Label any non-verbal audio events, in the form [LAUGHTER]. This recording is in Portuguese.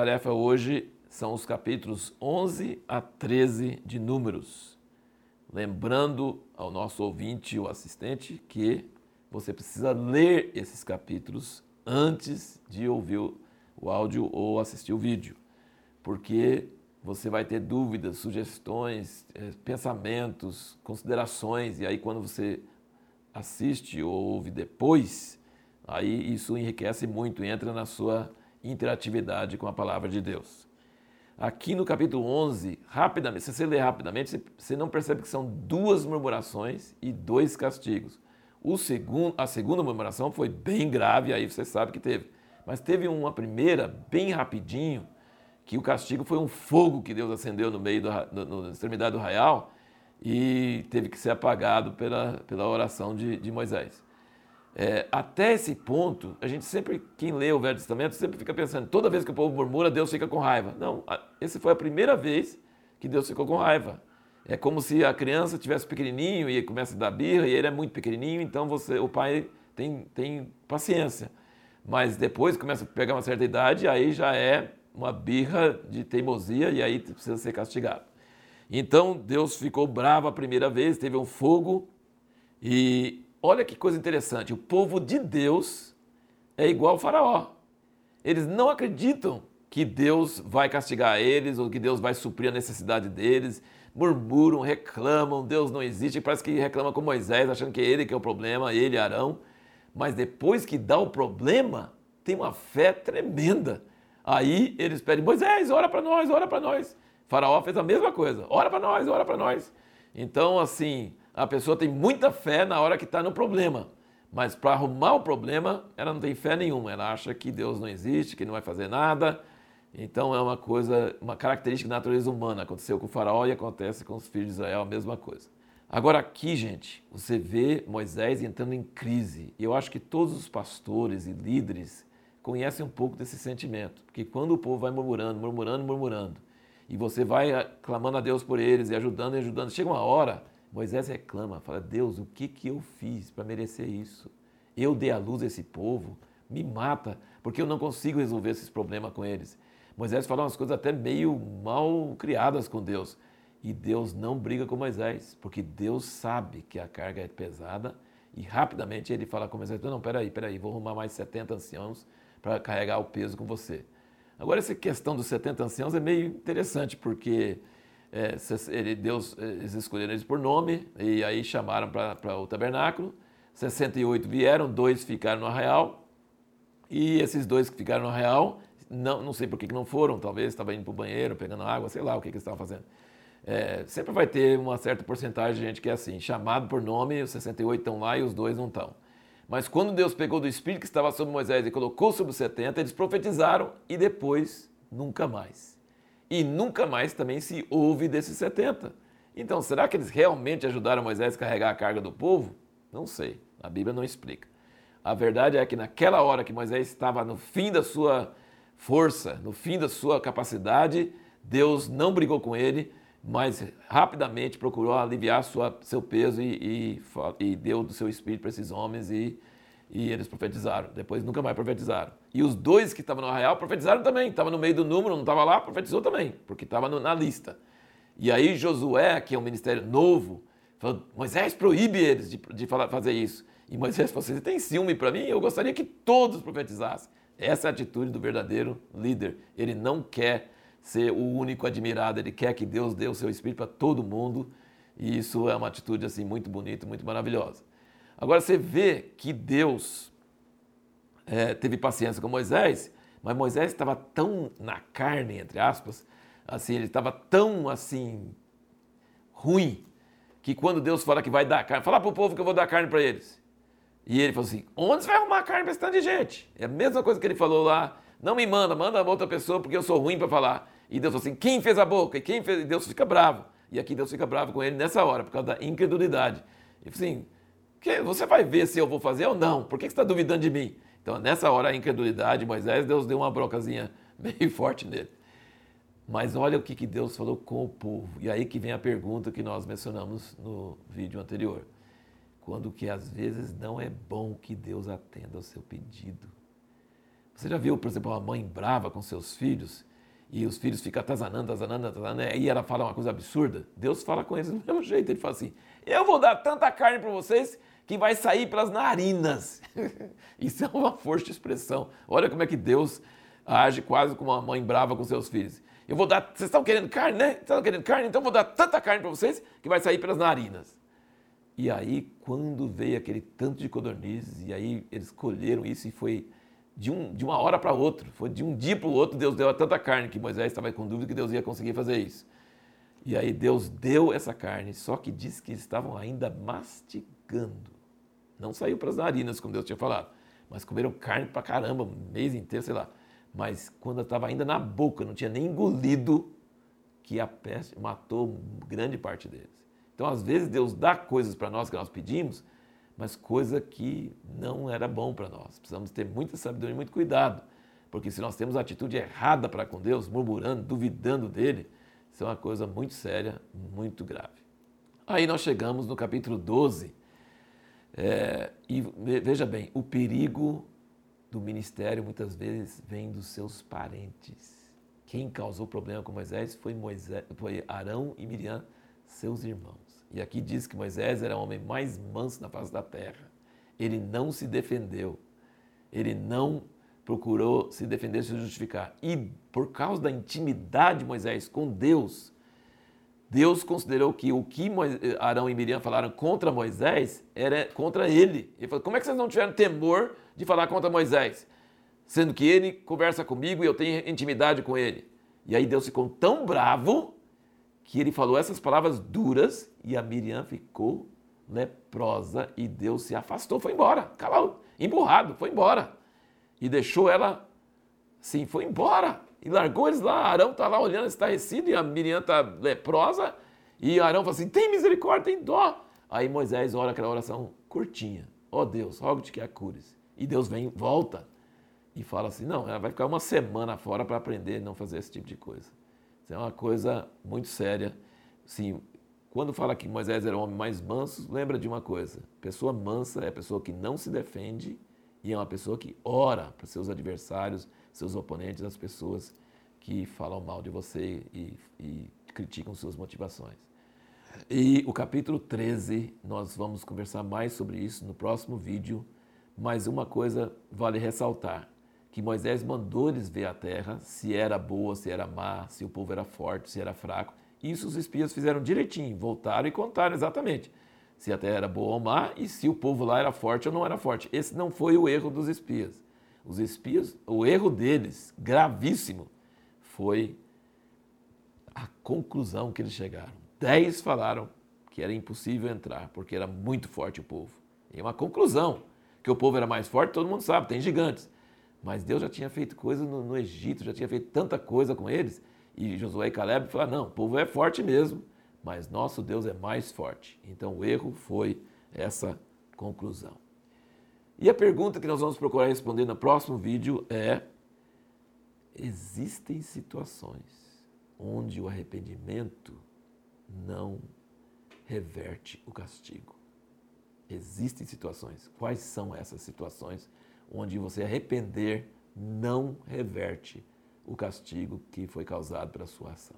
tarefa hoje são os capítulos 11 a 13 de Números. Lembrando ao nosso ouvinte ou assistente que você precisa ler esses capítulos antes de ouvir o áudio ou assistir o vídeo, porque você vai ter dúvidas, sugestões, eh, pensamentos, considerações, e aí quando você assiste ou ouve depois, aí isso enriquece muito, entra na sua interatividade com a palavra de Deus. Aqui no capítulo 11, rapidamente, se você ler rapidamente, você não percebe que são duas murmurações e dois castigos. O segundo, a segunda murmuração foi bem grave, aí você sabe que teve. Mas teve uma primeira, bem rapidinho, que o castigo foi um fogo que Deus acendeu no meio da extremidade do raial e teve que ser apagado pela, pela oração de, de Moisés. É, até esse ponto, a gente sempre, quem lê o Velho Testamento, sempre fica pensando, toda vez que o povo murmura, Deus fica com raiva. Não, essa foi a primeira vez que Deus ficou com raiva. É como se a criança tivesse pequenininho e começa a dar birra e ele é muito pequenininho, então você, o pai tem, tem paciência. Mas depois começa a pegar uma certa idade, aí já é uma birra de teimosia e aí precisa ser castigado. Então Deus ficou bravo a primeira vez, teve um fogo e olha que coisa interessante, o povo de Deus é igual ao faraó. Eles não acreditam que Deus vai castigar eles ou que Deus vai suprir a necessidade deles. Murmuram, reclamam, Deus não existe, parece que reclama com Moisés, achando que é ele que é o problema, ele Arão. Mas depois que dá o problema, tem uma fé tremenda. Aí eles pedem, Moisés, ora para nós, ora para nós. faraó fez a mesma coisa, ora para nós, ora para nós. Então, assim, a pessoa tem muita fé na hora que está no problema. Mas para arrumar o problema, ela não tem fé nenhuma. Ela acha que Deus não existe, que não vai fazer nada. Então é uma coisa, uma característica da natureza humana. Aconteceu com o faraó e acontece com os filhos de Israel a mesma coisa. Agora aqui, gente, você vê Moisés entrando em crise. E eu acho que todos os pastores e líderes conhecem um pouco desse sentimento. Porque quando o povo vai murmurando, murmurando, murmurando, e você vai clamando a Deus por eles e ajudando e ajudando, chega uma hora Moisés reclama, fala: Deus, o que, que eu fiz para merecer isso? Eu dei à luz esse povo, me mata, porque eu não consigo resolver esses problemas com eles. Moisés fala umas coisas até meio mal criadas com Deus. E Deus não briga com Moisés, porque Deus sabe que a carga é pesada e rapidamente ele fala com Moisés: Não, peraí, peraí, vou arrumar mais 70 anciãos para carregar o peso com você. Agora, essa questão dos 70 anciãos é meio interessante, porque é, Deus, é, eles escolheram eles por nome e aí chamaram para o tabernáculo. 68 vieram, dois ficaram no arraial. E esses dois que ficaram no arraial, não, não sei por que, que não foram, talvez estavam indo para o banheiro, pegando água, sei lá o que, que eles estavam fazendo. É, sempre vai ter uma certa porcentagem de gente que é assim, chamado por nome, os 68 estão lá e os dois não estão. Mas quando Deus pegou do Espírito que estava sobre Moisés e colocou sobre os 70, eles profetizaram e depois nunca mais e nunca mais também se ouve desses 70. Então, será que eles realmente ajudaram Moisés a carregar a carga do povo? Não sei, a Bíblia não explica. A verdade é que naquela hora que Moisés estava no fim da sua força, no fim da sua capacidade, Deus não brigou com ele, mas rapidamente procurou aliviar sua, seu peso e, e, e deu do seu espírito para esses homens e e eles profetizaram. Depois nunca mais profetizaram. E os dois que estavam no arraial profetizaram também. Estava no meio do número, não estava lá, profetizou também, porque estava na lista. E aí Josué, que é um ministério novo, falou: Moisés proíbe eles de, de falar, fazer isso. E Moisés falou: Você tem ciúme para mim? Eu gostaria que todos profetizassem. Essa é a atitude do verdadeiro líder. Ele não quer ser o único admirado, ele quer que Deus dê o seu espírito para todo mundo. E isso é uma atitude assim muito bonita, muito maravilhosa. Agora você vê que Deus é, teve paciência com Moisés, mas Moisés estava tão na carne, entre aspas, assim, ele estava tão assim ruim, que quando Deus fala que vai dar carne, fala para o povo que eu vou dar carne para eles. E ele falou assim: onde você vai arrumar carne para esse tanto de gente? É a mesma coisa que ele falou lá. Não me manda, manda outra pessoa porque eu sou ruim para falar. E Deus falou assim: quem fez a boca? E quem fez? E Deus fica bravo. E aqui Deus fica bravo com ele nessa hora, por causa da incredulidade. Falou assim: porque você vai ver se eu vou fazer ou não. Por que você está duvidando de mim? Então, nessa hora, a incredulidade, Moisés, Deus deu uma brocazinha [LAUGHS] meio forte nele. Mas olha o que, que Deus falou com o povo. E aí que vem a pergunta que nós mencionamos no vídeo anterior. Quando que às vezes não é bom que Deus atenda ao seu pedido. Você já viu, por exemplo, uma mãe brava com seus filhos e os filhos ficam atazanando, atazanando, atazanando, e ela fala uma coisa absurda, Deus fala com eles do [LAUGHS] mesmo jeito. Ele fala assim: Eu vou dar tanta carne para vocês que vai sair pelas narinas. [LAUGHS] Isso é uma força de expressão. Olha como é que Deus age quase como uma mãe brava com seus filhos. Eu vou dar. Vocês estão querendo carne, né? Vocês estão querendo carne? Então eu vou dar tanta carne para vocês que vai sair pelas narinas. E aí, quando veio aquele tanto de codornizes, e aí eles colheram isso e foi de, um, de uma hora para outra, foi de um dia para o outro, Deus deu tanta carne que Moisés estava com dúvida que Deus ia conseguir fazer isso. E aí Deus deu essa carne, só que disse que eles estavam ainda mastigando. Não saiu para as narinas, como Deus tinha falado, mas comeram carne para caramba, um mês inteiro, sei lá. Mas quando estava ainda na boca, não tinha nem engolido, que a peste matou grande parte deles. Então, às vezes, Deus dá coisas para nós que nós pedimos, mas coisa que não era bom para nós. Precisamos ter muita sabedoria e muito cuidado, porque se nós temos a atitude errada para com Deus, murmurando, duvidando dele, isso é uma coisa muito séria, muito grave. Aí nós chegamos no capítulo 12, é, e veja bem, o perigo do ministério muitas vezes vem dos seus parentes. Quem causou problema com Moisés foi, Moisés, foi Arão e Miriam, seus irmãos. E aqui diz que Moisés era o homem mais manso na face da terra. Ele não se defendeu. Ele não procurou se defender, se justificar. E por causa da intimidade de Moisés com Deus, Deus considerou que o que Arão e Miriam falaram contra Moisés era contra ele. Ele falou: como é que vocês não tiveram temor de falar contra Moisés? Sendo que ele conversa comigo e eu tenho intimidade com ele. E aí Deus ficou tão bravo que ele falou essas palavras duras e a Miriam ficou leprosa e Deus se afastou, foi embora, calou, emburrado, foi embora. E deixou ela, sim, foi embora. E largou eles lá, Arão está lá olhando estarrecido e a Miriam está leprosa. E Arão fala assim: tem misericórdia, tem dó. Aí Moisés ora aquela oração curtinha: Ó oh Deus, rogo-te que a cures. E Deus vem, volta e fala assim: não, ela vai ficar uma semana fora para aprender a não fazer esse tipo de coisa. Isso é uma coisa muito séria. Sim, quando fala que Moisés era o homem mais manso, lembra de uma coisa: pessoa mansa é a pessoa que não se defende e é uma pessoa que ora para seus adversários, seus oponentes, as pessoas que falam mal de você e, e criticam suas motivações. E o capítulo 13, nós vamos conversar mais sobre isso no próximo vídeo, mas uma coisa vale ressaltar que Moisés mandou eles ver a terra, se era boa, se era má, se o povo era forte, se era fraco. Isso os espias fizeram direitinho, voltaram e contaram exatamente se a terra era boa ou má e se o povo lá era forte ou não era forte. Esse não foi o erro dos espias. Os espias, o erro deles, gravíssimo, foi a conclusão que eles chegaram. Dez falaram que era impossível entrar porque era muito forte o povo. E uma conclusão, que o povo era mais forte, todo mundo sabe, tem gigantes. Mas Deus já tinha feito coisa no, no, Egito, já tinha feito tanta coisa com eles. E Josué e Caleb falaram: não, o povo é forte mesmo, mas nosso Deus é mais forte. Então o erro foi essa conclusão. E a pergunta que nós vamos procurar responder no próximo vídeo é: existem situações onde o arrependimento não reverte o castigo? Existem situações. Quais são essas situações? Onde você arrepender não reverte o castigo que foi causado pela sua ação.